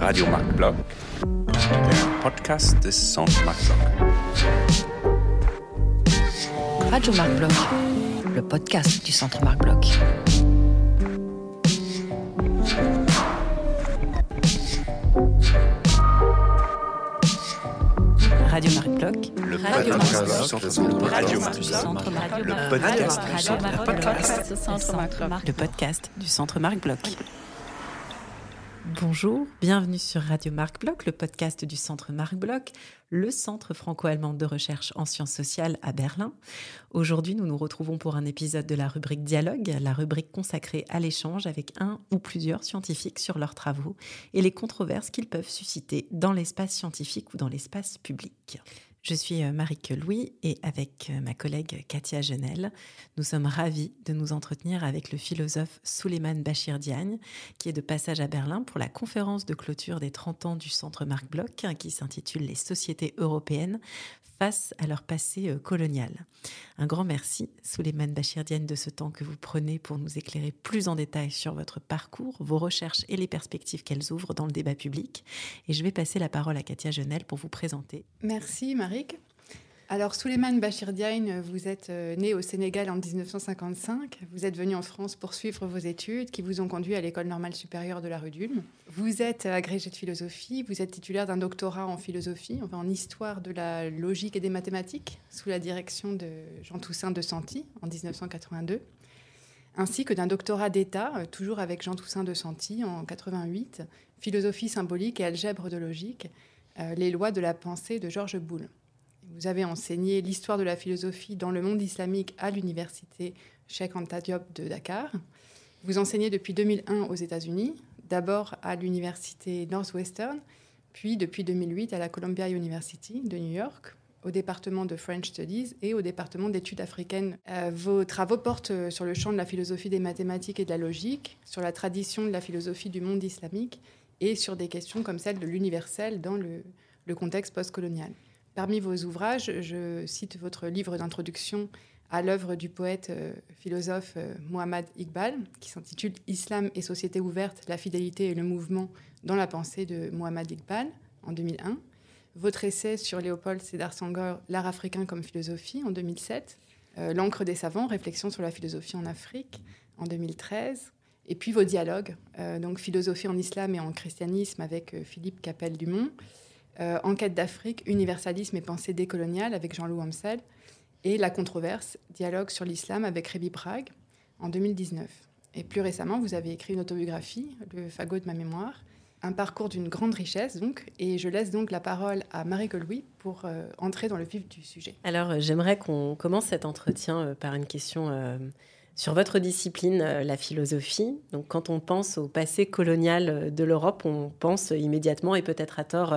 Radio Marc Block, der Podcast des Centre Marc Block. Radio Marc Bloch, le podcast du Centre Marc Bloch. Bloch. Le podcast du Centre Marc Block. Le podcast du Centre Marc Bloch. Bonjour, bienvenue sur Radio Marc Bloch, le podcast du Centre Marc Bloch, le centre franco-allemand de recherche en sciences sociales à Berlin. Aujourd'hui, nous nous retrouvons pour un épisode de la rubrique Dialogue, la rubrique consacrée à l'échange avec un ou plusieurs scientifiques sur leurs travaux et les controverses qu'ils peuvent susciter dans l'espace scientifique ou dans l'espace public. Je suis euh, Marique Louis et avec euh, ma collègue Katia Genel, nous sommes ravis de nous entretenir avec le philosophe Souleymane Bachir Diagne, qui est de passage à Berlin pour la conférence de clôture des 30 ans du Centre Marc Bloch, hein, qui s'intitule Les sociétés européennes face à leur passé euh, colonial. Un grand merci, Souleymane Bachir Diagne, de ce temps que vous prenez pour nous éclairer plus en détail sur votre parcours, vos recherches et les perspectives qu'elles ouvrent dans le débat public. Et je vais passer la parole à Katia Genel pour vous présenter. Merci Alors Souleymane Bachir Diagne, vous êtes euh, né au Sénégal en 1955. Vous êtes venu en France pour suivre vos études qui vous ont conduit à l'école normale supérieure de la rue d'Ulm. Vous êtes agrégé de philosophie, vous êtes titulaire d'un doctorat en philosophie, enfin en histoire de la logique et des mathématiques sous la direction de Jean Toussaint de Santi en 1982, ainsi que d'un doctorat d'État, euh, toujours avec Jean Toussaint de Santi en 88, philosophie symbolique et algèbre de logique, euh, les lois de la pensée de Georges Boulle. Vous avez enseigné l'histoire de la philosophie dans le monde islamique à l'université Cheikh Anta Diop de Dakar. Vous enseignez depuis 2001 aux États-Unis, d'abord à l'université Northwestern, puis depuis 2008 à la Columbia University de New York, au département de French Studies et au département d'études africaines. Euh, vos travaux portent euh, sur le champ de la philosophie des mathématiques et de la logique, sur la tradition de la philosophie du monde islamique et sur des questions comme celle de l'universel dans le, le contexte postcolonial. Parmi vos ouvrages, je cite votre livre d'introduction à l'œuvre du poète euh, philosophe euh, Mohammad Iqbal, qui s'intitule Islam et société ouverte, la fidélité et le mouvement dans la pensée de Mohammad Iqbal en 2001. Votre essai sur Léopold Sédar Senghor, L'art africain comme philosophie en 2007. Euh, L'encre des savants, réflexion sur la philosophie en Afrique en 2013. Et puis vos dialogues, euh, donc philosophie en islam et en christianisme avec Philippe Capel-Dumont. Euh, Enquête d'Afrique, universalisme et pensée décoloniale avec Jean-Loup Hamsel, et La controverse, dialogue sur l'islam avec Rémi Prague en 2019. Et plus récemment, vous avez écrit une autobiographie, Le fagot de ma mémoire, un parcours d'une grande richesse donc, et je laisse donc la parole à Marie Louis pour euh, entrer dans le vif du sujet. Alors, euh, j'aimerais qu'on commence cet entretien euh, par une question sur votre discipline, la philosophie. Donc, quand on pense au passé colonial de l'Europe, on pense immédiatement et peut-être à tort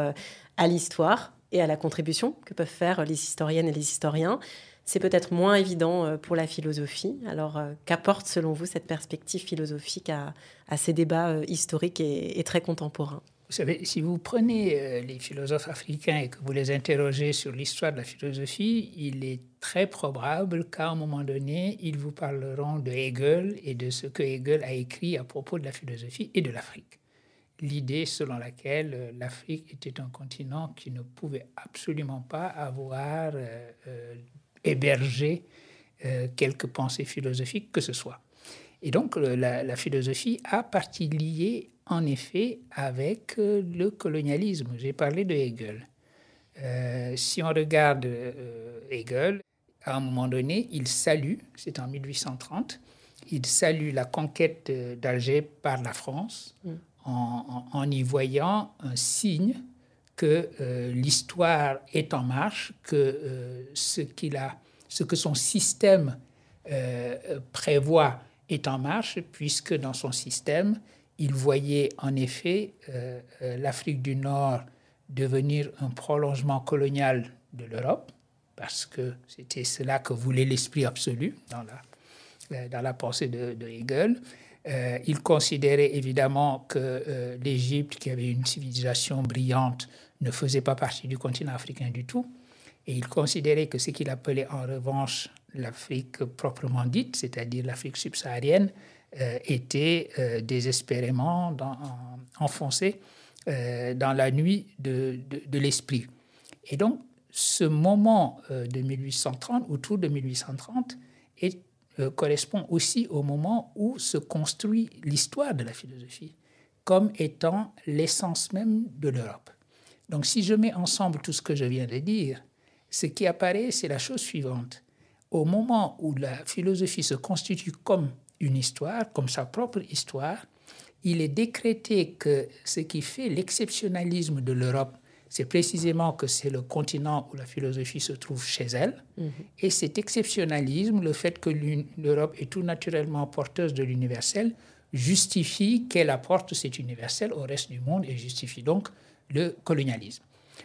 à l'histoire et à la contribution que peuvent faire les historiennes et les historiens. C'est peut-être moins évident euh, pour la philosophie. Alors, euh, qu'apporte selon vous cette perspective philosophique à, ces débats euh, historiques et, très contemporains? Vous savez, si vous prenez les philosophes africains et que vous les interrogez sur l'histoire de la philosophie, il est très probable qu'à un moment donné, ils vous parleront de Hegel et de ce que Hegel a écrit à propos de la philosophie et de l'Afrique. L'idée selon laquelle euh, l'Afrique était un continent qui ne pouvait absolument pas avoir euh, euh, hébergé euh, quelque pensée philosophique que ce soit. Et donc, la, philosophie a partie liée, en effet, avec le colonialisme. J'ai parlé de Hegel. Si on regarde Hegel, à un moment donné, il salue, c'est en 1830, il salue la conquête d'Alger par la France Mm. En, y voyant un signe que euh, l'histoire est en marche, que euh, ce, qu'il a, ce que son système euh, prévoit est en marche, puisque dans son système, il voyait en effet l'Afrique du Nord devenir un prolongement colonial de l'Europe, parce que c'était cela que voulait l'esprit absolu dans la, dans la pensée de Hegel. Euh, il considérait évidemment que euh, l'Égypte, qui avait une civilisation brillante, ne faisait pas partie du continent africain du tout. Et il considérait que ce qu'il appelait en revanche l'Afrique proprement dite, c'est-à-dire l'Afrique subsaharienne, euh, était désespérément dans, enfoncé euh, dans la nuit de, de, l'esprit. Et donc, ce moment de 1830, autour de 1830, est, correspond aussi au moment où se construit l'histoire de la philosophie comme étant l'essence même de l'Europe. Donc si je mets ensemble tout ce que je viens de dire, ce qui apparaît, c'est la chose suivante. Au moment où la philosophie se constitue comme une histoire, comme sa propre histoire, il est décrété que ce qui fait l'exceptionnalisme de l'Europe, c'est précisément que c'est le continent où la philosophie se trouve chez elle. Mhm. Et cet exceptionnalisme, le fait que l'Europe est tout naturellement porteuse de l'universel, justifie qu'elle apporte cet universel au reste du monde et justifie donc le colonialisme.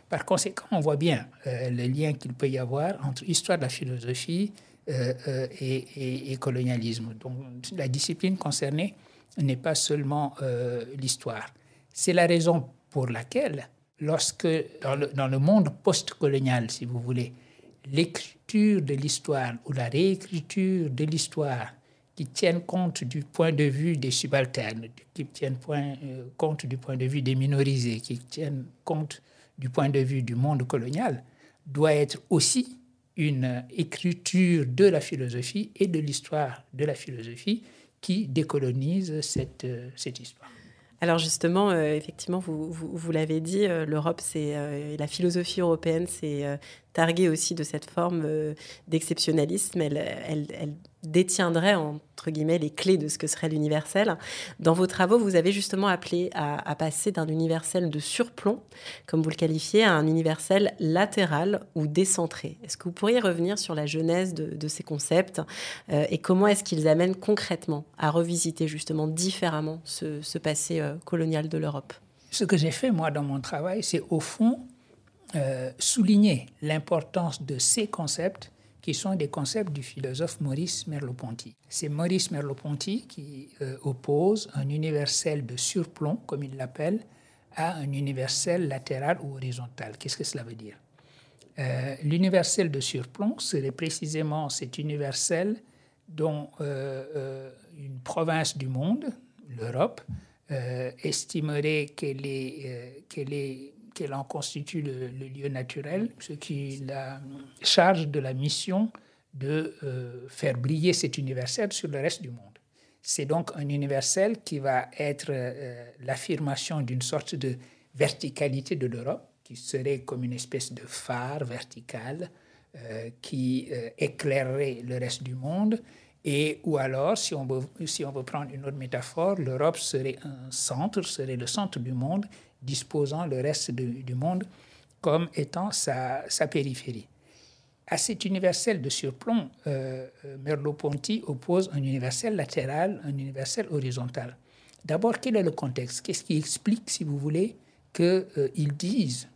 Par conséquent, on voit bien euh, le lien qu'il peut y avoir entre histoire de la philosophie euh, euh, et, colonialisme. Donc, la discipline concernée n'est pas seulement l'histoire. C'est la raison pour laquelle, lorsque, dans le, monde post-colonial, si vous voulez, l'écriture de l'histoire ou la réécriture de l'histoire qui tiennent compte du point de vue des subalternes, qui tiennent euh, compte du point de vue des minorisés, qui tiennent compte du point de vue du monde colonial, doit être aussi une écriture de la philosophie et de l'histoire de la philosophie qui décolonise cette, euh, cette histoire. Alors justement, euh, effectivement, vous, vous, l'avez dit, l'Europe, c'est la philosophie européenne, c'est targuée aussi de cette forme d'exceptionnalisme. Elle, elle, elle, détiendrait entre guillemets les clés de ce que serait l'universel. Dans vos travaux, vous avez justement appelé à, passer d'un universel de surplomb, comme vous le qualifiez, à un universel latéral ou décentré. Est-ce que vous pourriez revenir sur la genèse de, ces concepts euh, et comment est-ce qu'ils amènent concrètement à revisiter justement différemment ce, passé euh, colonial de l'Europe? Ce que j'ai fait moi dans mon travail, c'est au fond euh, souligner l'importance de ces concepts qui sont des concepts du philosophe Maurice Merleau-Ponty. C'est Maurice Merleau-Ponty qui euh, oppose un universel de surplomb, comme il l'appelle, à un universel latéral ou horizontal. Qu'est-ce que cela veut dire? Euh, L'universel de surplomb serait précisément cet universel dont une province du monde, l'Europe, estimerait qu'elle est, qu'elle est qu'elle en constitue le, lieu naturel, ce qui la charge de la mission de euh, faire briller cet universel sur le reste du monde. C'est donc un universel qui va être euh, l'affirmation d'une sorte de verticalité de l'Europe, qui serait comme une espèce de phare vertical euh, qui éclairerait le reste du monde. Et ou alors, si on, veut, si on veut prendre une autre métaphore, l'Europe serait un centre, serait le centre du monde, disposant le reste du monde comme étant sa, périphérie. À cet universel de surplomb, euh, euh, Merleau-Ponty oppose un universel latéral, un universel horizontal. D'abord, quel est le contexte? Qu'est-ce qui explique, si vous voulez, qu'ils euh, disent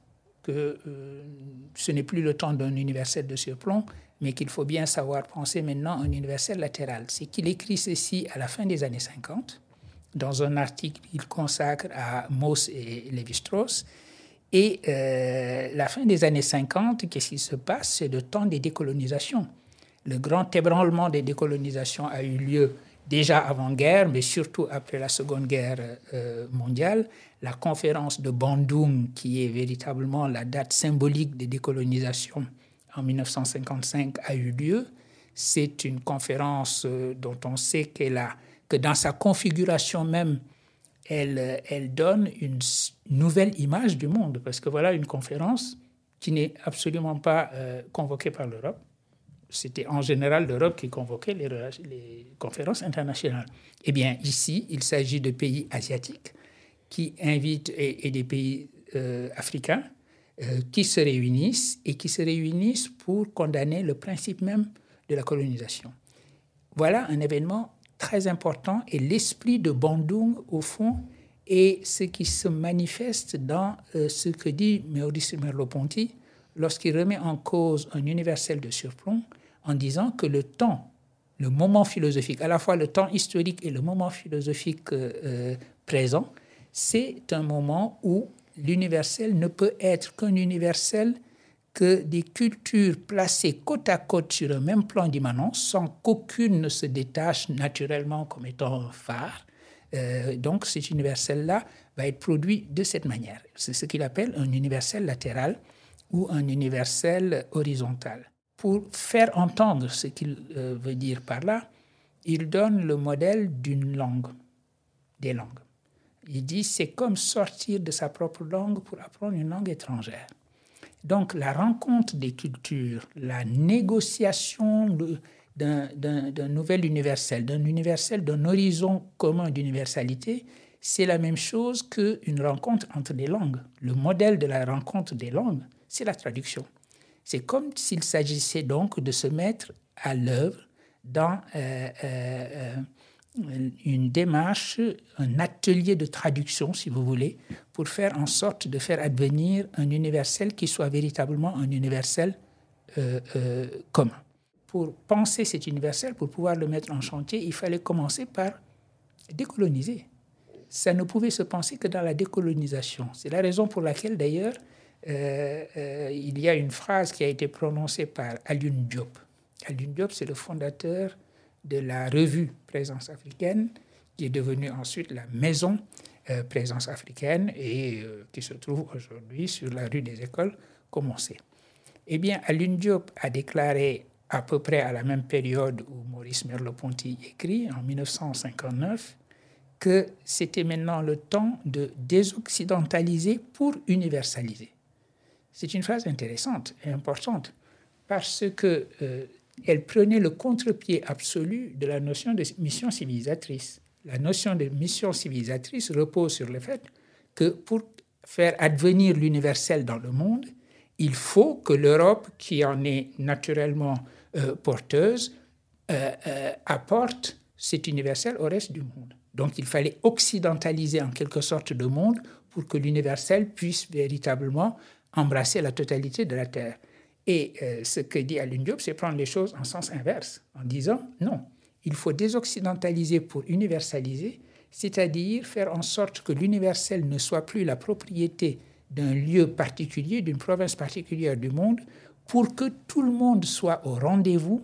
que ce n'est plus le temps d'un universel de surplomb, mais qu'il faut bien savoir penser maintenant un universel latéral? C'est qu'il écrit ceci à la fin des années 50 dans un article qu'il consacre à Mauss et Lévi-Strauss. Et euh, la fin des années 50, qu'est-ce qui se passe? C'est le temps des décolonisations. Le grand ébranlement des décolonisations a eu lieu déjà avant-guerre, mais surtout après la Seconde Guerre euh, mondiale. La conférence de Bandung, qui est véritablement la date symbolique des décolonisations en 1955, a eu lieu. C'est une conférence euh, dont on sait qu'elle a que dans sa configuration même, elle, elle donne une nouvelle image du monde. Parce que voilà une conférence qui n'est absolument pas euh, convoquée par l'Europe. C'était en général l'Europe qui convoquait les, conférences internationales. Eh bien, ici, il s'agit de pays asiatiques qui invitent et, des pays euh, africains euh, qui se réunissent et qui se réunissent pour condamner le principe même de la colonisation. Voilà un événement très important et l'esprit de Bandung, au fond, est ce qui se manifeste dans euh, ce que dit Maurice Merleau-Ponty lorsqu'il remet en cause un universel de surplomb en disant que le temps, le moment philosophique, à la fois le temps historique et le moment philosophique euh, euh, présent, c'est un moment où l'universel ne peut être qu'un universel que des cultures placées côte à côte sur un même plan d'immanence, sans qu'aucune ne se détache naturellement comme étant phare, euh, donc cet universel-là va être produit de cette manière. C'est ce qu'il appelle un universel latéral ou un universel horizontal. Pour faire entendre ce qu'il euh, veut dire par là, il donne le modèle d'une langue, des langues. Il dit c'est comme sortir de sa propre langue pour apprendre une langue étrangère. Donc la rencontre des cultures, la négociation d'un nouvel universel, d'un universel, d'un horizon commun d'universalité, c'est la même chose qu'une rencontre entre des langues. Le modèle de la rencontre des langues, c'est la traduction. C'est comme s'il s'agissait donc de se mettre à l'œuvre dans euh, euh, une démarche, un atelier de traduction, si vous voulez, pour faire en sorte de faire advenir un universel qui soit véritablement un universel euh, euh, commun. Pour penser cet universel, pour pouvoir le mettre en chantier, il fallait commencer par décoloniser. Ça ne pouvait se penser que dans la décolonisation. C'est la raison pour laquelle, d'ailleurs, euh, il y a une phrase qui a été prononcée par Alioune Diop. Alioune Diop, c'est le fondateur de la revue Présence africaine, qui est devenue ensuite la maison euh, Présence africaine et euh, qui se trouve aujourd'hui sur la rue des Écoles, comme. Eh bien, Alun Diop a déclaré à peu près à la même période où Maurice Merleau-Ponty écrit, en 1959, que c'était maintenant le temps de désoccidentaliser pour universaliser. C'est une phrase intéressante et importante parce que euh, elle prenait le contre-pied absolu de la notion de mission civilisatrice. La notion de mission civilisatrice repose sur le fait que pour faire advenir l'universel dans le monde, il faut que l'Europe, qui en est naturellement euh, porteuse, euh, euh, apporte cet universel au reste du monde. Donc il fallait occidentaliser en quelque sorte le monde pour que l'universel puisse véritablement embrasser la totalité de la Terre. Et ce que dit Alun Diop, c'est prendre les choses en sens inverse, en disant non, il faut désoccidentaliser pour universaliser, c'est-à-dire faire en sorte que l'universel ne soit plus la propriété d'un lieu particulier, d'une province particulière du monde, pour que tout le monde soit au rendez-vous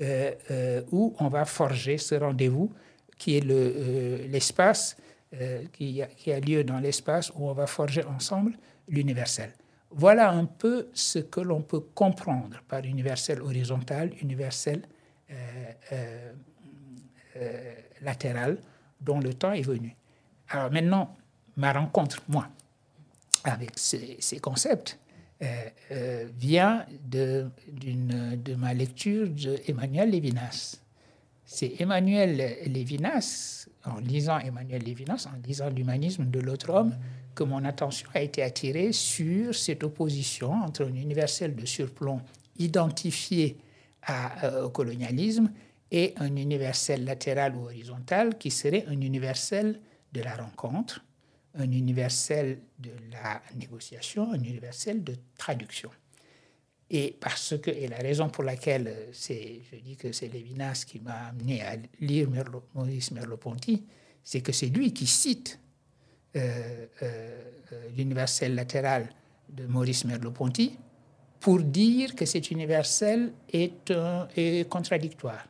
euh, euh, où on va forger ce rendez-vous qui est l'espace, qui, qui, a lieu dans l'espace où on va forger ensemble l'universel. Voilà un peu ce que l'on peut comprendre par universel horizontal, universel euh, euh, euh, latéral, dont le temps est venu. Alors maintenant, ma rencontre, moi, avec ces, concepts, vient de, de ma lecture d'Emmanuel Lévinas. C'est Emmanuel Lévinas, en lisant Emmanuel Lévinas, en lisant l'humanisme de l'autre homme, que mon attention a été attirée sur cette opposition entre un universel de surplomb identifié euh, au colonialisme et un universel latéral ou horizontal qui serait un universel de la rencontre, un universel de la négociation, un universel de traduction. Et parce que, et la raison pour laquelle euh, c'est, je dis que c'est Lévinas qui m'a amené à lire Maurice Merleau-Ponty, c'est que c'est lui qui cite euh, l'universel latéral de Maurice Merleau-Ponty pour dire que cet universel est, contradictoire,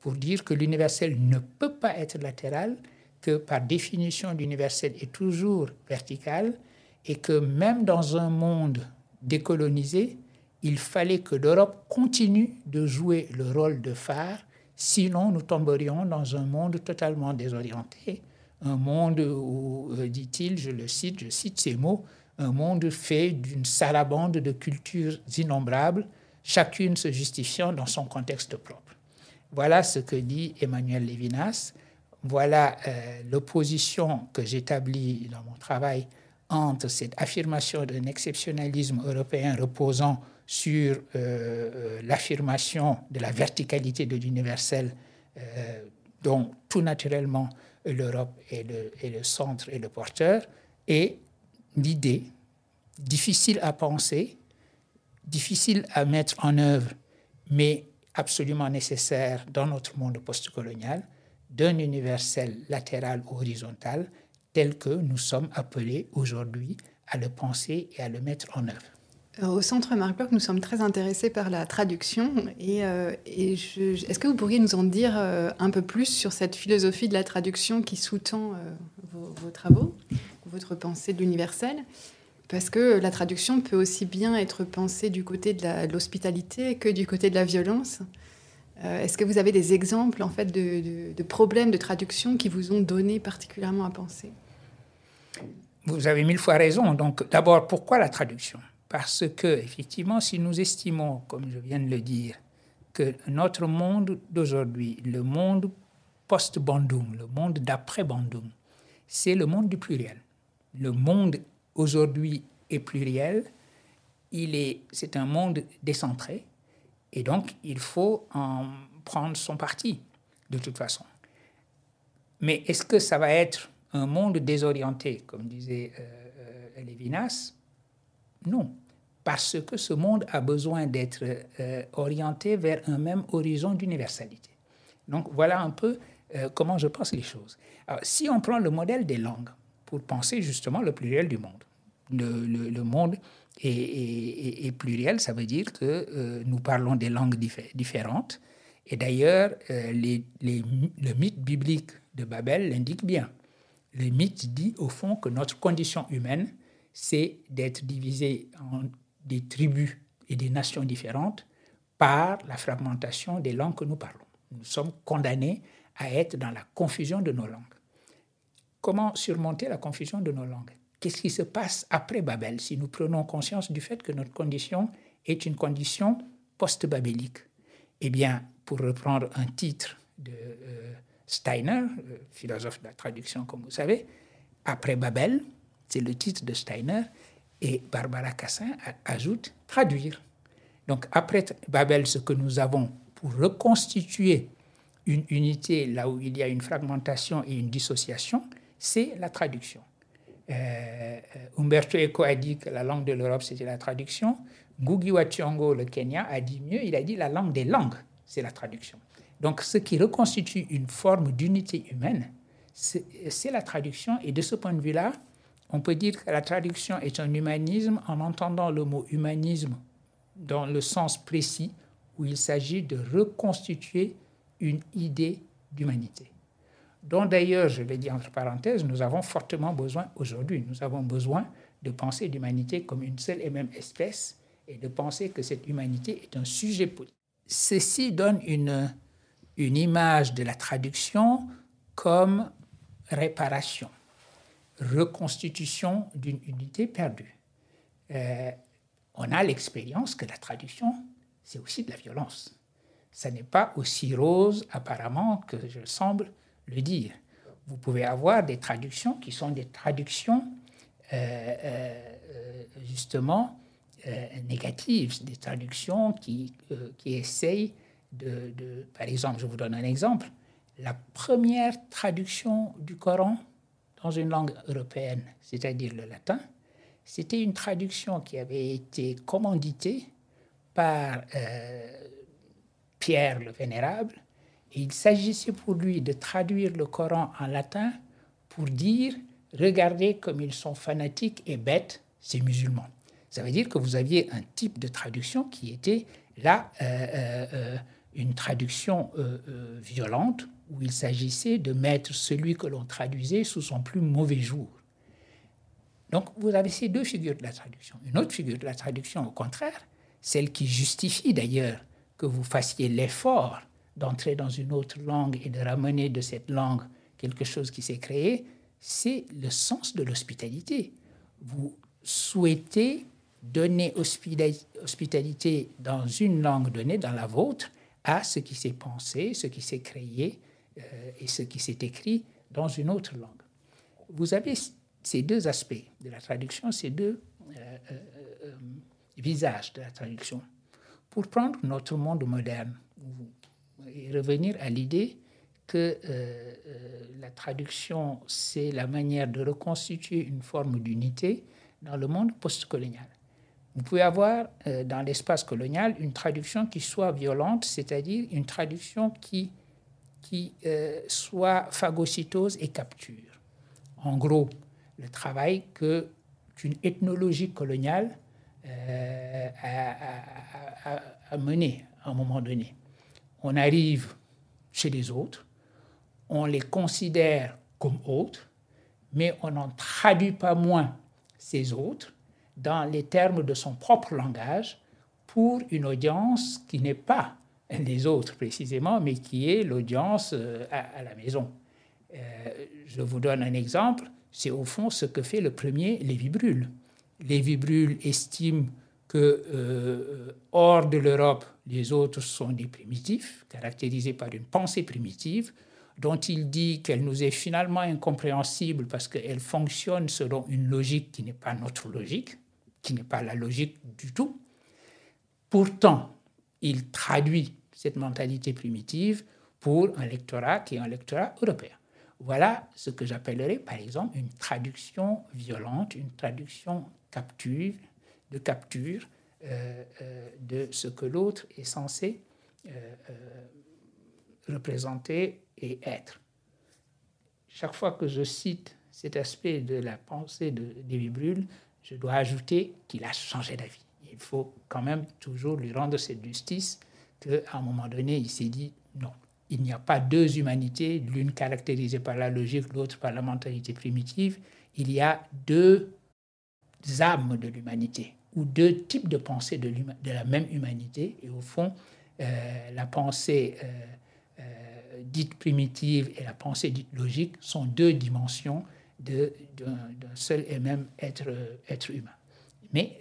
pour dire que l'universel ne peut pas être latéral, que par définition l'universel est toujours vertical et que même dans un monde décolonisé, il fallait que l'Europe continue de jouer le rôle de phare, sinon nous tomberions dans un monde totalement désorienté, un monde où, euh, dit-il, je le cite, je cite ces mots, un monde fait d'une sarabande de cultures innombrables, chacune se justifiant dans son contexte propre. Voilà ce que dit Emmanuel Lévinas. Voilà euh, l'opposition que j'établis dans mon travail entre cette affirmation d'un exceptionnalisme européen reposant sur euh, l'affirmation de la verticalité de l'universel, dont tout naturellement l'Europe est le, le centre et le porteur, et l'idée, difficile à penser, difficile à mettre en œuvre, mais absolument nécessaire dans notre monde postcolonial, d'un universel latéral ou horizontal tel que nous sommes appelés aujourd'hui à le penser et à le mettre en œuvre. Au Centre Marc Bloch, nous sommes très intéressés par la traduction. Et, euh, est-ce que vous pourriez nous en dire euh, un peu plus sur cette philosophie de la traduction qui sous-tend euh, vos, travaux, votre pensée de l'universel Parce que la traduction peut aussi bien être pensée du côté de l'hospitalité que du côté de la violence. est-ce que vous avez des exemples en fait de, de problèmes de traduction qui vous ont donné particulièrement à penser? Vous avez mille fois raison. Donc, d'abord, pourquoi la traduction? Parce que, effectivement, si nous estimons, comme je viens de le dire, que notre monde d'aujourd'hui, le monde post-Bandung, le monde d'après Bandung, c'est le monde du pluriel. Le monde aujourd'hui est pluriel, il est, c'est un monde décentré, et donc il faut en prendre son parti, de toute façon. Mais est-ce que ça va être un monde désorienté, comme disait euh, euh Lévinas? Non parce que ce monde a besoin d'être euh, orienté vers un même horizon d'universalité. Donc voilà un peu euh, comment je pense les choses. Si on prend le modèle des langues pour penser justement le pluriel du monde, le, monde est, pluriel, ça veut dire que euh, nous parlons des langues différentes. Et d'ailleurs, les, le mythe biblique de Babel l'indique bien. Le mythe dit au fond que notre condition humaine, c'est d'être divisé en des tribus et des nations différentes par la fragmentation des langues que nous parlons. Nous sommes condamnés à être dans la confusion de nos langues. Comment surmonter la confusion de nos langues Qu'est-ce qui se passe après Babel si nous prenons conscience du fait que notre condition est une condition post-babélique? Eh bien, pour reprendre un titre de euh, Steiner, philosophe de la traduction comme vous savez, après Babel, c'est le titre de Steiner, et Barbara Cassin ajoute traduire. Donc après Babel, ce que nous avons pour reconstituer une unité là où il y a une fragmentation et une dissociation, c'est la traduction. Euh, Umberto Eco a dit que la langue de l'Europe, c'était la traduction. Ngugi wa Thiong'o, le Kenya, a dit mieux, il a dit la langue des langues, c'est la traduction. Donc ce qui reconstitue une forme d'unité humaine, c'est la traduction. Et de ce point de vue-là, on peut dire que la traduction est un humanisme en entendant le mot humanisme dans le sens précis où il s'agit de reconstituer une idée d'humanité. Dont d'ailleurs, je l'ai dit entre parenthèses, nous avons fortement besoin aujourd'hui. Nous avons besoin de penser l'humanité comme une seule et même espèce et de penser que cette humanité est un sujet politique. Ceci donne une, une image de la traduction comme réparation reconstitution d'une unité perdue. Euh, on a l'expérience que la traduction, c'est aussi de la violence. Ça n'est pas aussi rose apparemment que je semble le dire. Vous pouvez avoir des traductions qui sont des traductions euh, euh, justement négatives, des traductions qui, qui essayent de, Par exemple, je vous donne un exemple. La première traduction du Coran dans une langue européenne, c'est-à-dire le latin, c'était une traduction qui avait été commanditée par euh, Pierre le Vénérable. Il s'agissait pour lui de traduire le Coran en latin pour dire Regardez comme ils sont fanatiques et bêtes, ces musulmans. Ça veut dire que vous aviez un type de traduction qui était là euh, euh, une traduction violente où il s'agissait de mettre celui que l'on traduisait sous son plus mauvais jour. Donc vous avez ces deux figures de la traduction. Une autre figure de la traduction, au contraire, celle qui justifie d'ailleurs que vous fassiez l'effort d'entrer dans une autre langue et de ramener de cette langue quelque chose qui s'est créé, c'est le sens de l'hospitalité. Vous souhaitez donner hospitalité dans une langue donnée, dans la vôtre, à ce qui s'est pensé, ce qui s'est créé, euh, et ce qui s'est écrit dans une autre langue. Vous avez ces deux aspects de la traduction, ces deux euh, euh, visages de la traduction. Pour prendre notre monde moderne et revenir à l'idée que la traduction, c'est la manière de reconstituer une forme d'unité dans le monde postcolonial. Vous pouvez avoir dans l'espace colonial une traduction qui soit violente, c'est-à-dire une traduction qui qui euh, soit phagocytose et capture. En gros, le travail que qu'une ethnologie coloniale à, mener à un moment donné. On arrive chez les autres, on les considère comme autres, mais on n'en traduit pas moins ces autres dans les termes de son propre langage pour une audience qui n'est pas les autres précisément, mais qui est l'audience euh, à, la maison. Euh, je vous donne un exemple, c'est au fond ce que fait le premier Lévi Brûle. Lévi Brûle estime que euh, hors de l'Europe, les autres sont des primitifs, caractérisés par une pensée primitive, dont il dit qu'elle nous est finalement incompréhensible parce qu'elle fonctionne selon une logique qui n'est pas notre logique, qui n'est pas la logique du tout. Pourtant, il traduit cette mentalité primitive pour un lectorat qui est un lectorat européen. Voilà ce que j'appellerais par exemple une traduction violente, une traduction capture, de capture euh, euh, de ce que l'autre est censé euh, représenter et être. Chaque fois que je cite cet aspect de la pensée de Brûle, je dois ajouter qu'il a changé d'avis. Il faut quand même toujours lui rendre cette justice qu'à un moment donné, il s'est dit non, il n'y a pas deux humanités, l'une caractérisée par la logique, l'autre par la mentalité primitive. Il y a deux âmes de l'humanité ou deux types de pensée de, de, la même humanité. Et au fond, euh, la pensée euh, euh, dite primitive et la pensée dite logique sont deux dimensions d'un seul et même être, être humain. Mais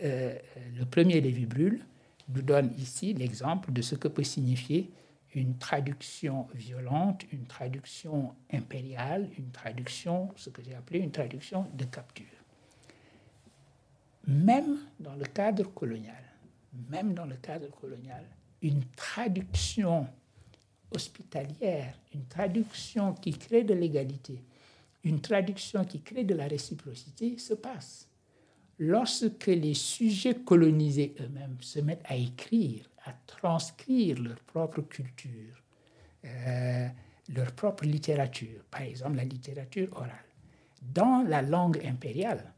le premier Lévi Brûle nous donne ici l'exemple de ce que peut signifier une traduction violente, une traduction impériale, une traduction, ce que j'ai appelé une traduction de capture. Même dans le cadre colonial, même dans le cadre colonial, une traduction hospitalière, une traduction qui crée de l'égalité, une traduction qui crée de la réciprocité se passe. Lorsque les sujets colonisés eux-mêmes se mettent à écrire, à transcrire leur propre culture, euh, leur propre littérature, par exemple la littérature orale, dans la langue impériale,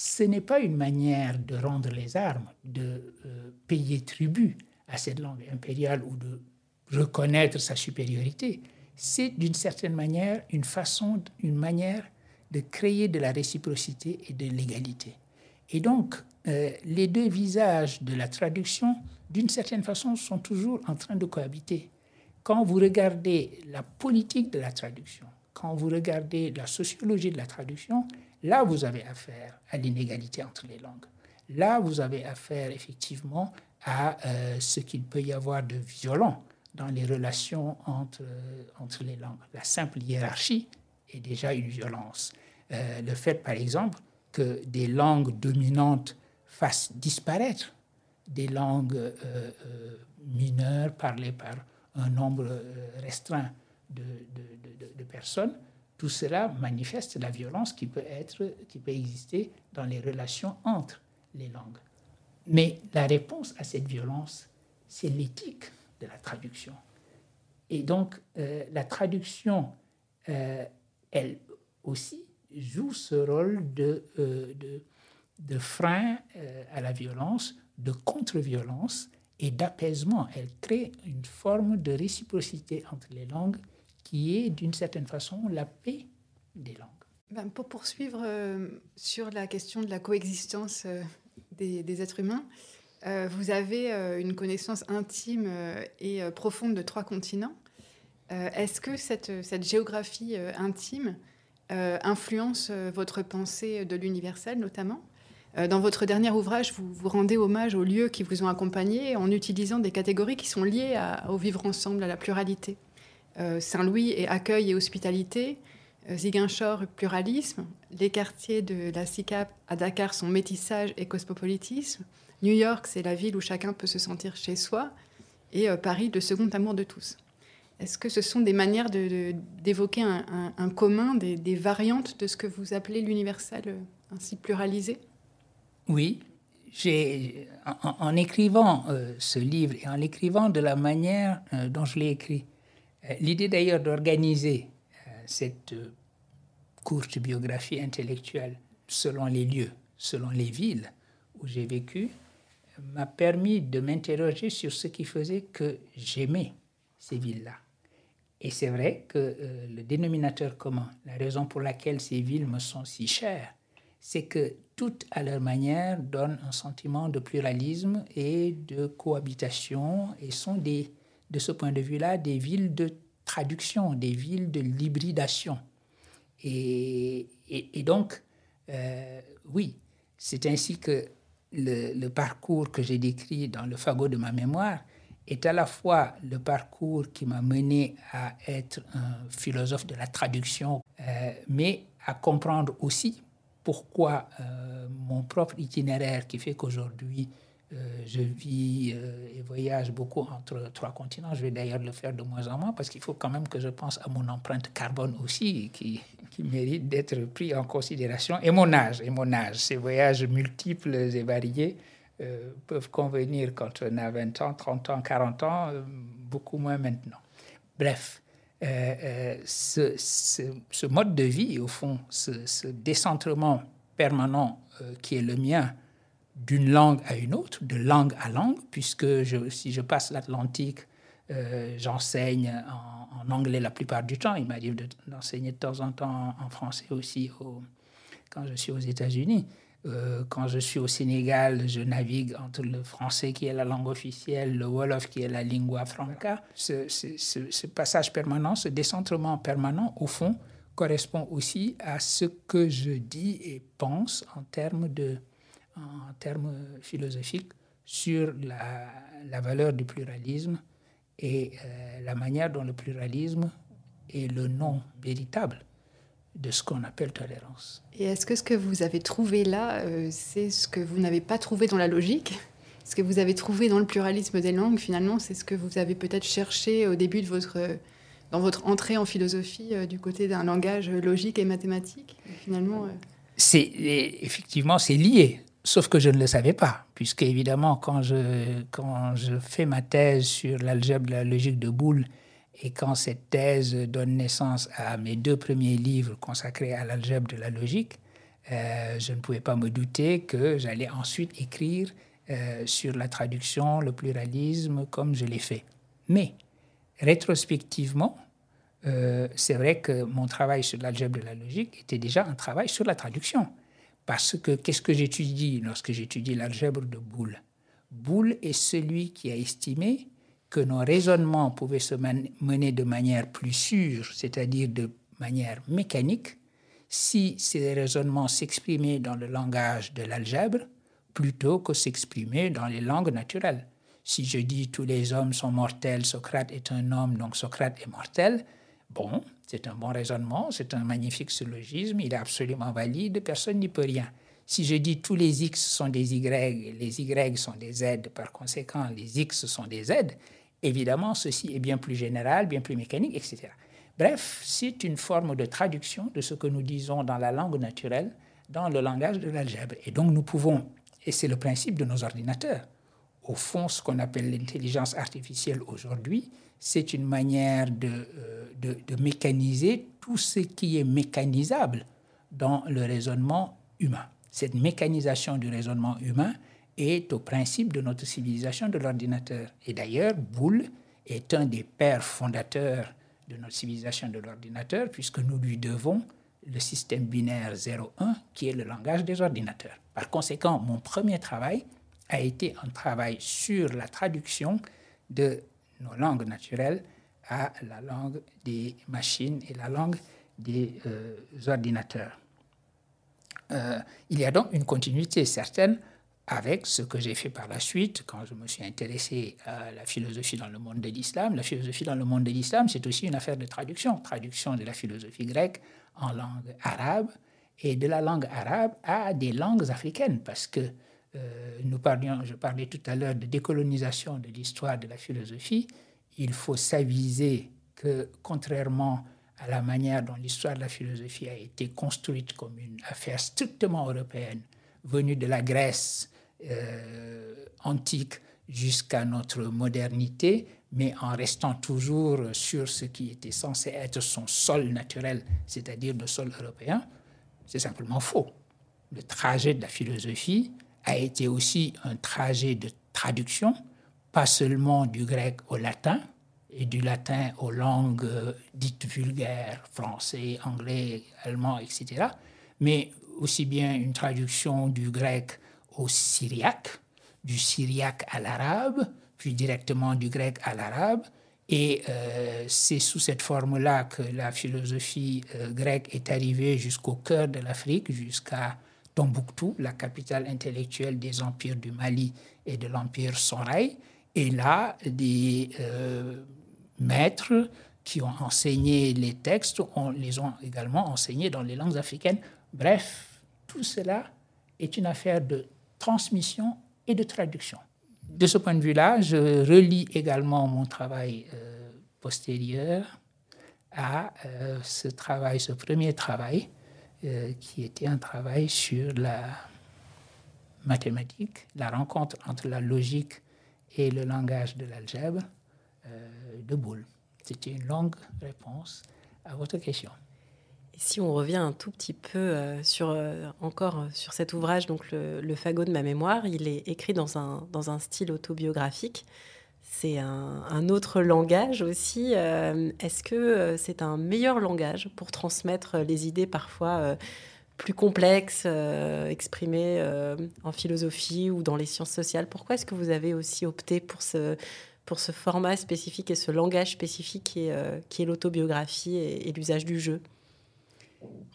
ce n'est pas une manière de rendre les armes, de euh, payer tribut à cette langue impériale ou de reconnaître sa supériorité. C'est d'une certaine manière une façon, une manière de créer de la réciprocité et de l'égalité. Et donc, euh, les deux visages de la traduction, d'une certaine façon, sont toujours en train de cohabiter. Quand vous regardez la politique de la traduction, quand vous regardez la sociologie de la traduction, là, vous avez affaire à l'inégalité entre les langues. Là, vous avez affaire effectivement à euh, ce qu'il peut y avoir de violent dans les relations entre, euh, entre les langues. La simple hiérarchie est déjà une violence. le fait, par exemple, que des langues dominantes fassent disparaître des langues euh, euh, mineures parlées par un nombre euh, restreint de, de, personnes, tout cela manifeste la violence qui peut, être, qui peut exister dans les relations entre les langues. Mais la réponse à cette violence, c'est l'éthique de la traduction. Et donc, la traduction, elle aussi, joue ce rôle de, euh, frein euh, à la violence, de contre-violence et d'apaisement. Elle crée une forme de réciprocité entre les langues qui est d'une certaine façon la paix des langues. Ben, pour poursuivre euh, sur la question de la coexistence des, des, êtres humains, vous avez une connaissance intime et profonde de trois continents. Est-ce que cette, géographie intime euh, influence euh, votre pensée de l'universel notamment? Euh, dans votre dernier ouvrage, vous, vous rendez hommage aux lieux qui vous ont accompagné en utilisant des catégories qui sont liées au vivre ensemble, à la pluralité. Saint-Louis est accueil et hospitalité, Ziguinchor pluralisme, les quartiers de la SICAP à Dakar sont métissage et cosmopolitisme, New York c'est la ville où chacun peut se sentir chez soi, et Paris le second amour de tous. Est-ce que ce sont des manières d'évoquer un, commun, des, variantes de ce que vous appelez l'universel euh, ainsi pluralisé? Oui. En, en, écrivant euh, ce livre et en l'écrivant de la manière euh, dont je l'ai écrit, l'idée d'ailleurs d'organiser cette biographie intellectuelle selon les lieux, selon les villes où j'ai vécu, m'a permis de m'interroger sur ce qui faisait que j'aimais ces villes-là. Et c'est vrai que euh, le dénominateur commun, la raison pour laquelle ces villes me sont si chères, c'est que toutes à leur manière donnent un sentiment de pluralisme et de cohabitation et sont des, de ce point de vue-là des villes de traduction, des villes de l'hybridation. Et, donc, euh, oui, c'est ainsi que le, le, parcours que j'ai décrit dans le fagot de ma mémoire est à la fois le parcours qui m'a mené à être un philosophe de la traduction, euh, mais à comprendre aussi pourquoi euh, mon propre itinéraire qui fait qu'aujourd'hui euh, je vis et voyage beaucoup entre trois continents. Je vais d'ailleurs le faire de moins en moins parce qu'il faut quand même que je pense à mon empreinte carbone aussi qui, mérite d'être pris en considération et mon âge et mon âge. Ces voyages multiples et variés euh, peuvent convenir quand on a 20 ans, 30 ans, 40 ans, euh, beaucoup moins maintenant. Bref, euh, ce, mode de vie, au fond, ce, décentrement permanent qui est le mien d'une langue à une autre, de langue à langue, puisque si je passe l'Atlantique, j'enseigne en, anglais la plupart du temps. Il m'arrive d'enseigner de, temps en temps en, français aussi au, quand je suis aux États-Unis. Euh, quand je suis au Sénégal, je navigue entre le français qui est la langue officielle, le Wolof qui est la lingua franca. Ce, passage permanent, ce décentrement permanent, au fond, correspond aussi à ce que je dis et pense en termes, de, en termes philosophiques sur la, la valeur du pluralisme et euh, la manière dont le pluralisme est le nom véritable de ce qu'on appelle tolérance. Et est-ce que ce que vous avez trouvé là, euh, c'est ce que vous n'avez pas trouvé dans la logique? Ce que vous avez trouvé dans le pluralisme des langues, finalement, c'est ce que vous avez peut-être cherché au début de votre, dans votre entrée en philosophie euh, du côté d'un langage logique et mathématique Finalement, euh, c'est effectivement c'est lié. Sauf que je ne le savais pas, puisque évidemment, quand je, fais ma thèse sur l'algèbre de la logique de Boole, et quand cette thèse donne naissance à mes deux premiers livres consacrés à l'algèbre de la logique, euh, je ne pouvais pas me douter que j'allais ensuite écrire euh, sur la traduction, le pluralisme, comme je l'ai fait. Mais, rétrospectivement, euh, c'est vrai que mon travail sur l'algèbre de la logique était déjà un travail sur la traduction. Parce que qu'est-ce que j'étudie lorsque j'étudie l'algèbre de Boole? Boole est celui qui a estimé que nos raisonnements pouvaient se mener de manière plus sûre, c'est-à-dire de manière mécanique, si ces raisonnements s'exprimaient dans le langage de l'algèbre plutôt que s'exprimer dans les langues naturelles. Si je dis tous les hommes sont mortels, Socrate est un homme, donc Socrate est mortel, bon, c'est un bon raisonnement, c'est un magnifique syllogisme, il est absolument valide, personne n'y peut rien. Si je dis tous les X sont des Y, les Y sont des Z, par conséquent les X sont des Z, Évidemment, ceci est bien plus général, bien plus mécanique, etc. Bref, c'est une forme de traduction de ce que nous disons dans la langue naturelle, dans le langage de l'algèbre. Et donc nous pouvons, et c'est le principe de nos ordinateurs, au fond, ce qu'on appelle l'intelligence artificielle aujourd'hui, c'est une manière de, euh, de, de, mécaniser tout ce qui est mécanisable dans le raisonnement humain. Cette mécanisation du raisonnement humain, est au principe de notre civilisation de l'ordinateur. Et d'ailleurs, Boole est un des pères fondateurs de notre civilisation de l'ordinateur, puisque nous lui devons le système binaire 0-1, qui est le langage des ordinateurs. Par conséquent, mon premier travail a été un travail sur la traduction de nos langues naturelles à la langue des machines et la langue des euh, ordinateurs. Euh, il y a donc une continuité certaine avec ce que j'ai fait par la suite quand je me suis intéressé à la philosophie dans le monde de l'islam. La philosophie dans le monde de l'islam, c'est aussi une affaire de traduction, traduction de la philosophie grecque en langue arabe et de la langue arabe à des langues africaines, parce que euh, nous parlions, je parlais tout à l'heure de décolonisation de l'histoire de la philosophie. Il faut s'aviser que, contrairement à la manière dont l'histoire de la philosophie a été construite comme une affaire strictement européenne, venue de la Grèce, euh, antique jusqu'à notre modernité, mais en restant toujours sur ce qui était censé être son sol naturel, c'est-à-dire le sol européen, c'est simplement faux. Le trajet de la philosophie a été aussi un trajet de traduction, pas seulement du grec au latin et du latin aux langues dites vulgaires, français, anglais, allemand, etc., mais aussi bien une traduction du grec au syriaque, du syriaque à l'arabe, puis directement du grec à l'arabe. Et euh, c'est sous cette forme-là que la philosophie euh, grecque est arrivée jusqu'au cœur de l'Afrique, jusqu'à Tombouctou, la capitale intellectuelle des empires du Mali et de l'empire Sonrai. Et là, des euh, maîtres qui ont enseigné les textes, on les ont également enseignés dans les langues africaines. Bref, tout cela est une affaire de transmission et de traduction. De ce point de vue-là, je relis également mon travail euh, postérieur à euh, ce travail, ce premier travail, euh, qui était un travail sur la mathématique, la rencontre entre la logique et le langage de l'algèbre de Boulle. C'était une longue réponse à votre question. Si on revient un tout petit peu euh, sur, euh, encore sur cet ouvrage, donc le, fagot de ma mémoire, il est écrit dans un, dans un style autobiographique. C'est un, autre langage aussi. Euh, est-ce que c'est un meilleur langage pour transmettre les idées parfois plus complexes, exprimées en philosophie ou dans les sciences sociales? Pourquoi est-ce que vous avez aussi opté pour ce, pour ce format spécifique et ce langage spécifique qui est, est l'autobiographie et, l'usage du jeu?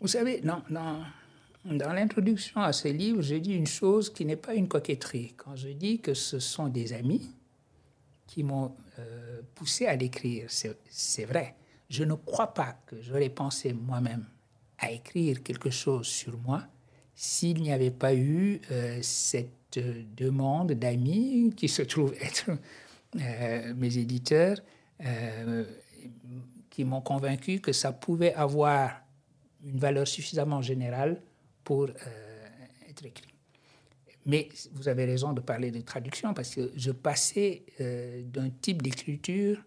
Vous savez, non, non. Dans l'introduction à ce livre, je dis une chose qui n'est pas une coquetterie. Quand je dis que ce sont des amis qui m'ont euh, poussé à l'écrire, c'est vrai. Je ne crois pas que j'aurais pensé moi-même à écrire quelque chose sur moi s'il n'y avait pas eu euh, cette demande d'amis qui se trouvent être euh, mes éditeurs, qui m'ont convaincu que ça pouvait avoir une valeur suffisamment générale pour euh, être écrit. Mais vous avez raison de parler de traduction parce que je passais euh, d'un type d'écriture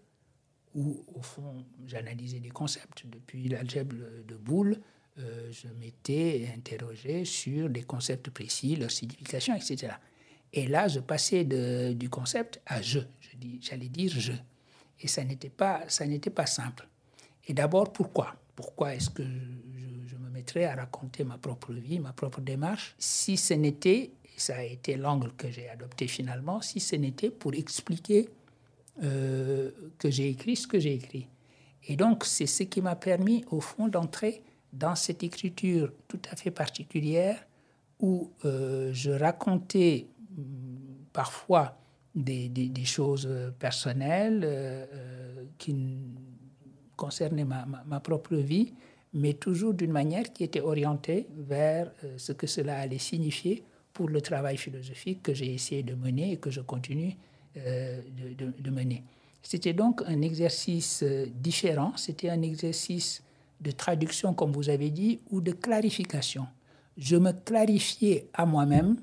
où, au fond, j'analysais des concepts. Depuis l'algèbre de Boulle, euh, je m'étais interrogé sur des concepts précis, leur signification, etc. Et là, je passais du concept à je. J'allais dire je. Et ça n'était pas, pas simple. Et d'abord, pourquoi? Pourquoi est-ce que à raconter ma propre vie, ma propre démarche, si ce n'était, ça a été l'angle que j'ai adopté finalement, si ce n'était pour expliquer euh, que j'ai écrit ce que j'ai écrit. Et donc, c'est ce qui m'a permis, au fond, d'entrer dans cette écriture tout à fait particulière où euh, je racontais mm, parfois des, choses personnelles euh, qui concernaient ma, propre vie, mais toujours d'une manière qui était orientée vers ce que cela allait signifier pour le travail philosophique que j'ai essayé de mener et que je continue euh, de, mener. C'était donc un exercice euh, différent, c'était un exercice de traduction, comme vous avez dit, ou de clarification. Je me clarifiais à moi-même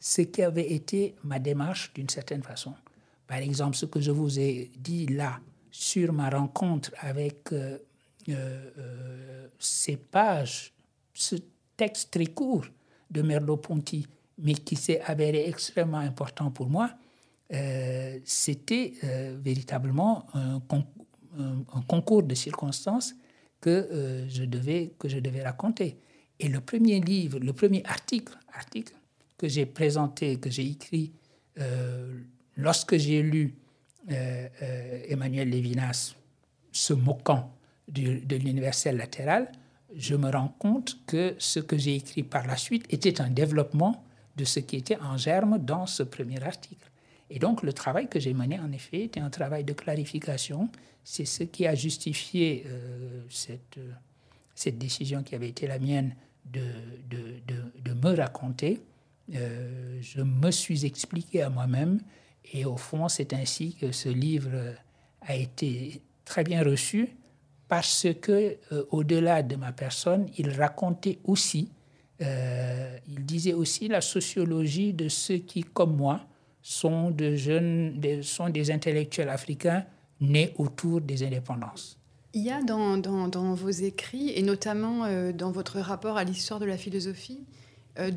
ce qui avait été ma démarche d'une certaine façon. Par exemple, ce que je vous ai dit là sur ma rencontre avec euh, ces pages, ce texte très court de Merleau-Ponty, mais qui s'est avéré extrêmement important pour moi, euh, c'était véritablement un, concours de circonstances que, je devais, que je devais raconter. Et le premier livre, le premier article, article que j'ai présenté, que j'ai écrit lorsque j'ai lu Emmanuel Lévinas se moquant de l'universel latéral, je me rends compte que ce que j'ai écrit par la suite était un développement de ce qui était en germe dans ce premier article. Et donc le travail que j'ai mené, en effet, était un travail de clarification. C'est ce qui a justifié euh, cette, euh, cette décision qui avait été la mienne de, de, de, me raconter. Euh, je me suis expliqué à moi-même et au fond, c'est ainsi que ce livre a été très bien reçu parce que au-delà de ma personne, il racontait aussi, euh, il disait aussi la sociologie de ceux qui, comme moi, sont, des, intellectuels africains nés autour des indépendances. Il y a dans, dans, vos écrits, et notamment euh, dans votre rapport à l'histoire de la philosophie,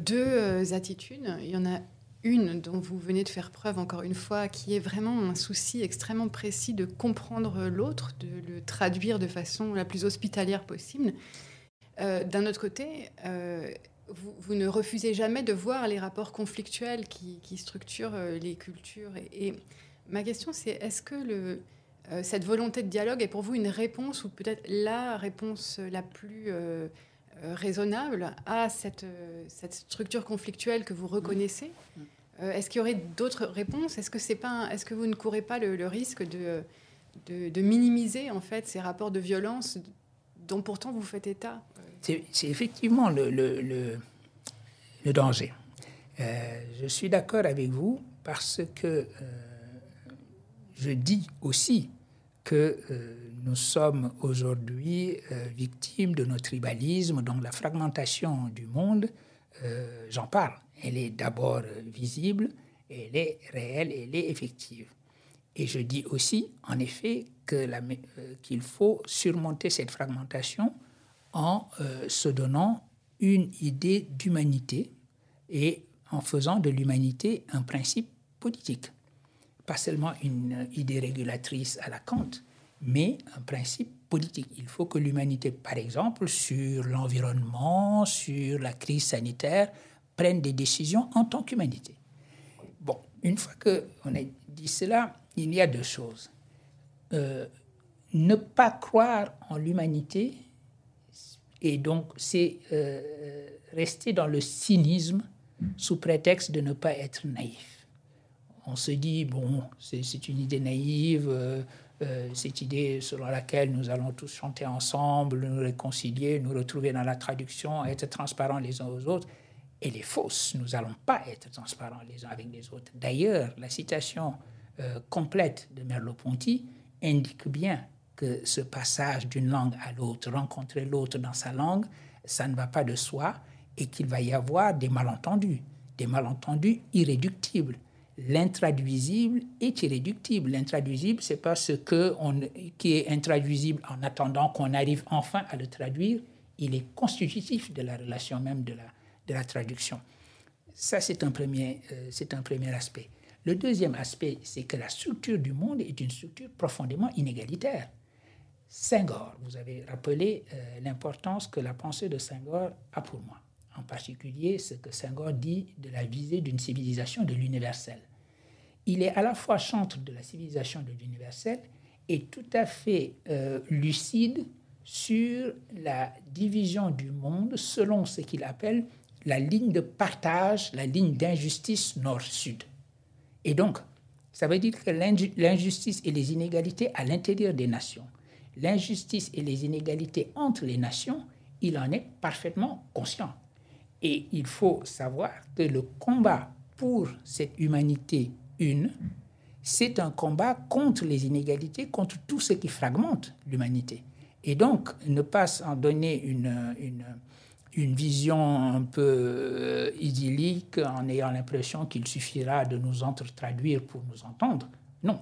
deux attitudes. Il y en a une dont vous venez de faire preuve encore une fois, qui est vraiment un souci extrêmement précis de comprendre l'autre, de le traduire de façon la plus hospitalière possible. Euh, d'un autre côté, euh, vous, ne refusez jamais de voir les rapports conflictuels qui, structurent euh, les cultures. Et, ma question, c'est est-ce que le, cette volonté de dialogue est pour vous une réponse, ou peut-être la réponse la plus raisonnable à cette, cette, structure conflictuelle que vous reconnaissez Est-ce qu'il y aurait d'autres réponses? Est-ce que, c'est pas est-ce que vous ne courez pas le, risque de, de, de, minimiser en fait ces rapports de violence dont pourtant vous faites état c'est effectivement le, danger. Euh, je suis d'accord avec vous parce que euh, je dis aussi que euh, nous sommes aujourd'hui victimes de notre tribalisme, donc la fragmentation du monde, j'en parle. Elle est d'abord visible, elle est réelle, elle est effective. Et je dis aussi, en effet, qu'il faut surmonter cette fragmentation en euh, se donnant une idée d'humanité et en faisant de l'humanité un principe politique. Pas seulement une idée régulatrice à la Kant, mais un principe politique. Il faut que l'humanité, par exemple, sur l'environnement, sur la crise sanitaire, prenne des décisions en tant qu'humanité. Bon, une fois qu'on a dit cela, il y a deux choses. Euh, ne pas croire en l'humanité, et donc, c'est euh, rester dans le cynisme sous prétexte de ne pas être naïf. On se dit, bon, c'est une idée naïve, euh, cette idée selon laquelle nous allons tous chanter ensemble, nous réconcilier, nous retrouver dans la traduction, être transparents les uns aux autres. Elle est fausse. Nous n'allons pas être transparents les uns avec les autres. D'ailleurs, la citation complète de Merleau-Ponty indique bien que ce passage d'une langue à l'autre, rencontrer l'autre dans sa langue, ça ne va pas de soi et qu'il va y avoir des malentendus, des malentendus irréductibles. L'intraduisible est irréductible. L'intraduisible, c'est pas ce que on, qui est intraduisible en attendant qu'on arrive enfin à le traduire. Il est constitutif de la relation même de la, de la traduction. Ça, c'est un, euh, c'est un premier aspect. Le deuxième aspect, c'est que la structure du monde est une structure profondément inégalitaire. Senghor, vous avez rappelé euh, l'importance que la pensée de Senghor a pour moi, en particulier ce que Senghor dit de la visée d'une civilisation de l'universel. Il est à la fois chantre de la civilisation de l'universel et tout à fait euh, lucide sur la division du monde selon ce qu'il appelle la ligne de partage, la ligne d'injustice nord-sud. Et donc, ça veut dire que l'injustice et les inégalités à l'intérieur des nations l'injustice et les inégalités entre les nations, il en est parfaitement conscient. Et il faut savoir que le combat pour cette humanité une, c'est un combat contre les inégalités, contre tout ce qui fragmente l'humanité. Et donc, ne pas en donner une, une, une vision un peu euh, idyllique en ayant l'impression qu'il suffira de nous entre-traduire pour nous entendre. Non,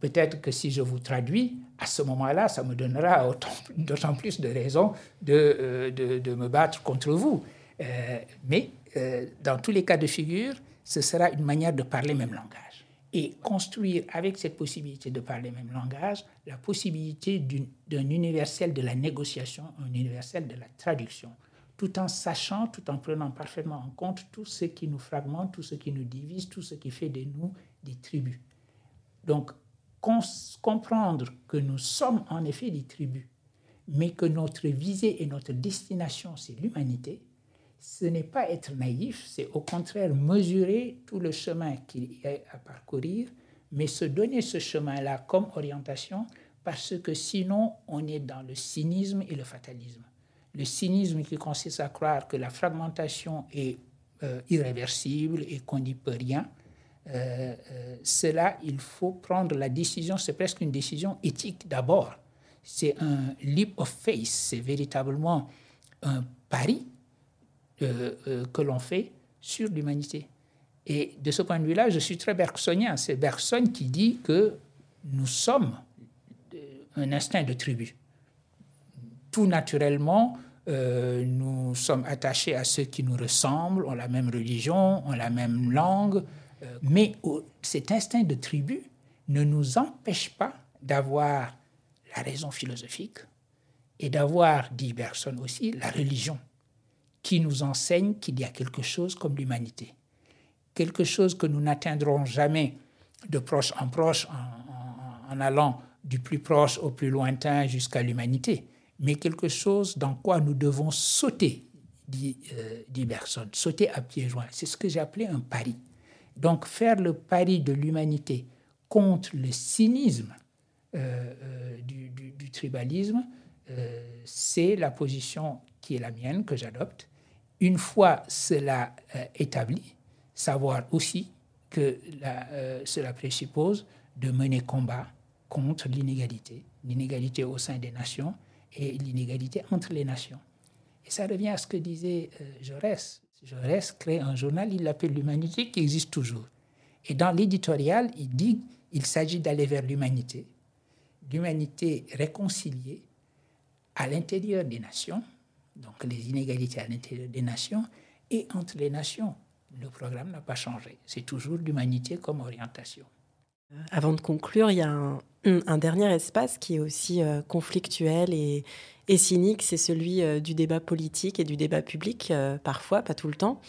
Peut-être que si je vous traduis, à ce moment-là, ça me donnera d'autant plus de raisons de, euh, de, de, me battre contre vous. Euh, mais dans tous les cas de figure, ce sera une manière de parler même langage. Et construire avec cette possibilité de parler même langage, la possibilité d'un universel de la négociation, un universel de la traduction, tout en sachant, tout en prenant parfaitement en compte tout ce qui nous fragmente, tout ce qui nous divise, tout ce qui fait de nous des tribus. Donc, comprendre que nous sommes en effet des tribus, mais que notre visée et notre destination, c'est l'humanité, ce n'est pas être naïf, c'est au contraire mesurer tout le chemin qu'il y a à parcourir, mais se donner ce chemin-là comme orientation, parce que sinon on est dans le cynisme et le fatalisme. Le cynisme qui consiste à croire que la fragmentation est euh, irréversible et qu'on n'y peut rien, euh, euh, cela, il faut prendre la décision, c'est presque une décision éthique d'abord. C'est un leap of faith, c'est véritablement un pari que l'on fait sur l'humanité. Et de ce point de vue-là, je suis très bergsonien. C'est Bergson qui dit que nous sommes un instinct de tribu. Tout naturellement, euh, nous sommes attachés à ceux qui nous ressemblent, ont la même religion, ont la même langue, euh, mais cet instinct de tribu ne nous empêche pas d'avoir la raison philosophique et d'avoir, dit Bergson aussi, la religion qui nous enseigne qu'il y a quelque chose comme l'humanité. Quelque chose que nous n'atteindrons jamais de proche en proche en, en allant du plus proche au plus lointain jusqu'à l'humanité, mais quelque chose dans quoi nous devons sauter, dit, euh, dit Bergson, sauter à pieds joints. C'est ce que appelé un pari. Donc faire le pari de l'humanité contre le cynisme euh, euh, du, tribalisme, c'est la position qui est la mienne, que j'adopte. Une fois cela établi, savoir aussi que la, cela présuppose de mener combat contre l'inégalité, l'inégalité au sein des nations et l'inégalité entre les nations. Et ça revient à ce que disait euh, Jaurès. Jaurès crée un journal, il l'appelle l'humanité, qui existe toujours. Et dans l'éditorial, il dit qu'il s'agit d'aller vers l'humanité, l'humanité réconciliée à l'intérieur des nations, donc les inégalités à l'intérieur des nations, et entre les nations. Le programme n'a pas changé. C'est toujours l'humanité comme orientation. Avant de conclure, il y a un, dernier espace qui est aussi euh, conflictuel et, cynique, c'est celui euh, du débat politique et du débat public, euh, parfois, pas tout le temps.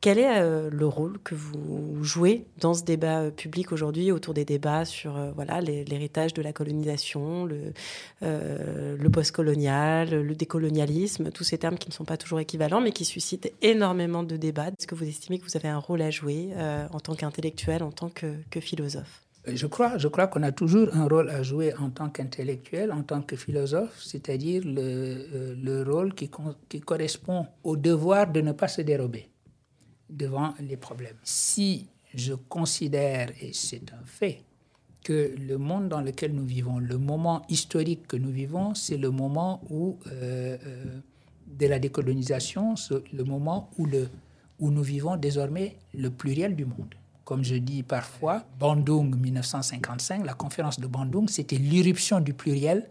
Quel est le rôle que vous jouez dans ce débat public aujourd'hui autour des débats sur voilà l'héritage de la colonisation, le, le postcolonial, le décolonialisme, tous ces termes qui ne sont pas toujours équivalents mais qui suscitent énormément de débats. Est-ce que vous estimez que vous avez un rôle à jouer en tant qu'intellectuel, en tant que philosophe? Je crois, je crois qu'on a toujours un rôle à jouer en tant qu'intellectuel, en tant que philosophe, c'est-à-dire le, euh, le, rôle qui, correspond au devoir de ne pas se dérober devant les problèmes. Si je considère, et c'est un fait, que le monde dans lequel nous vivons, le moment historique que nous vivons, c'est le moment où, euh, euh, de la décolonisation, le moment où, le, où nous vivons désormais le pluriel du monde comme je dis parfois, Bandung 1955, la conférence de Bandung, c'était l'irruption du pluriel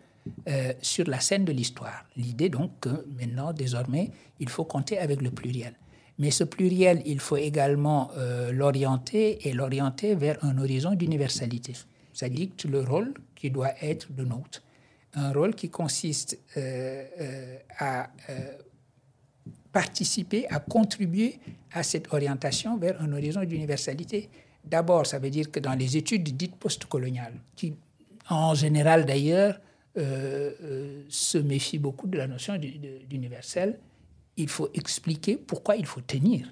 euh, sur la scène de l'histoire. L'idée donc que maintenant, désormais, il faut compter avec le pluriel. Mais ce pluriel, il faut également euh, l'orienter et l'orienter vers un horizon d'universalité. Ça dicte le rôle qui doit être le nôtre. Un rôle qui consiste euh, à participer, à contribuer à cette orientation vers un horizon d'universalité. D'abord, ça veut dire que dans les études dites postcoloniales, qui en général d'ailleurs euh, euh, se méfient beaucoup de la notion d'universel, il faut expliquer pourquoi il faut tenir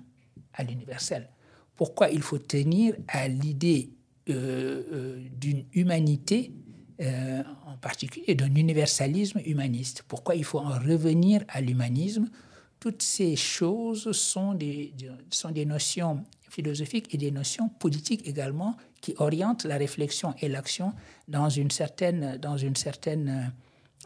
à l'universel, pourquoi il faut tenir à l'idée euh, d'une humanité, en particulier d'un universalisme humaniste, pourquoi il faut en revenir à l'humanisme? Toutes ces choses sont des, sont des notions philosophiques et des notions politiques également qui orientent la réflexion et l'action dans une certaine, dans une certaine,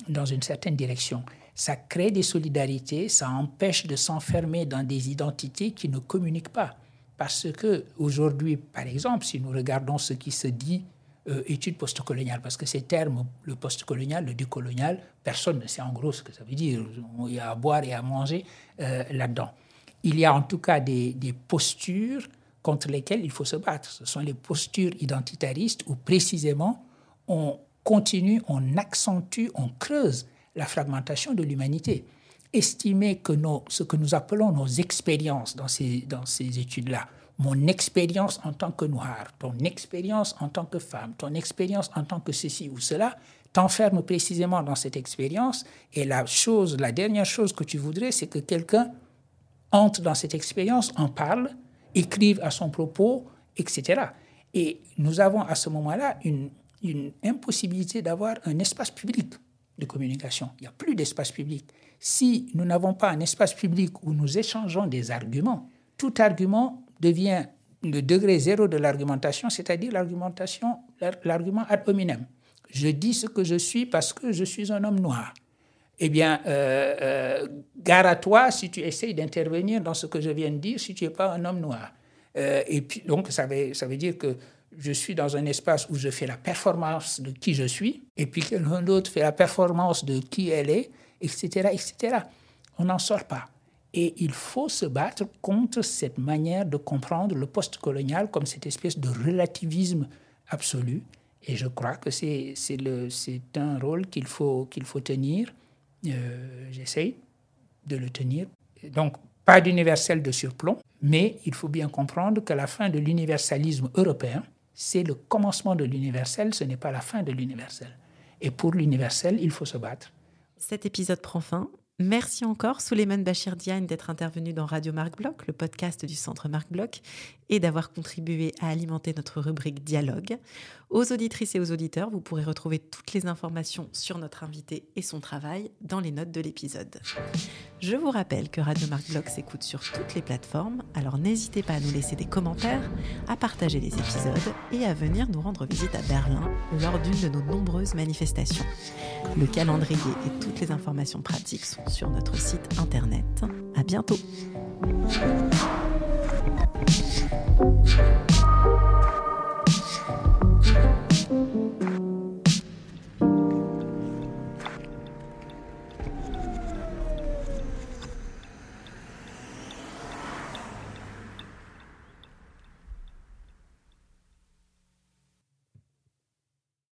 dans une certaine direction. Ça crée des solidarités, ça empêche de s'enfermer dans des identités qui ne communiquent pas. Parce que aujourd'hui, par exemple, si nous regardons ce qui se dit euh, études postcoloniales, parce que ces termes, le postcolonial, le décolonial, personne ne sait en gros ce que ça veut dire. Il y a à boire et à manger euh, là-dedans. Il y a en tout cas des, des, postures contre lesquelles il faut se battre. Ce sont les postures identitaristes où précisément on continue, on accentue, on creuse la fragmentation de l'humanité. Estimer que nos, ce que nous appelons nos expériences dans ces, dans ces études-là, mon expérience en tant que noir, ton expérience en tant que femme, ton expérience en tant que ceci ou cela, t'enferme précisément dans cette expérience. Et la chose, la dernière chose que tu voudrais, c'est que quelqu'un entre dans cette expérience, en parle, écrive à son propos, etc. Et nous avons à ce moment-là une, une impossibilité d'avoir un espace public de communication. Il n'y a plus d'espace public. Si nous n'avons pas un espace public où nous échangeons des arguments, tout argument devient le degré zéro de l'argumentation, c'est-à-dire l'argumentation, l'argument ad hominem. Je dis ce que je suis parce que je suis un homme noir. Eh bien, euh, euh, gare à toi si tu essayes d'intervenir dans ce que je viens de dire si tu n'es pas un homme noir. Euh, et puis, donc, ça veut, ça veut dire que je suis dans un espace où je fais la performance de qui je suis, et puis quelqu'un d'autre fait la performance de qui elle est, etc., etc. on n'en sort pas. Et il faut se battre contre cette manière de comprendre le post-colonial comme cette espèce de relativisme absolu. Et je crois que c'est un rôle qu'il faut, qu'il faut tenir. Euh, J'essaye de le tenir. Donc, pas d'universel de surplomb, mais il faut bien comprendre que la fin de l'universalisme européen, c'est le commencement de l'universel, ce n'est pas la fin de l'universel. Et pour l'universel, il faut se battre. Cet épisode prend fin. Merci encore, Souleymane Bachir Diagne, d'être intervenu dans Radio Marc Bloch, le podcast du Centre Marc Bloch, et d'avoir contribué à alimenter notre rubrique Dialogue. Aux auditrices et aux auditeurs, vous pourrez retrouver toutes les informations sur notre invité et son travail dans les notes de l'épisode. Je vous rappelle que Radio Marc Bloch s'écoute sur toutes les plateformes, alors n'hésitez pas à nous laisser des commentaires, à partager les épisodes et à venir nous rendre visite à Berlin lors d'une de nos nombreuses manifestations. Le calendrier et toutes les informations pratiques sont sur notre site internet. À bientôt. Thank you.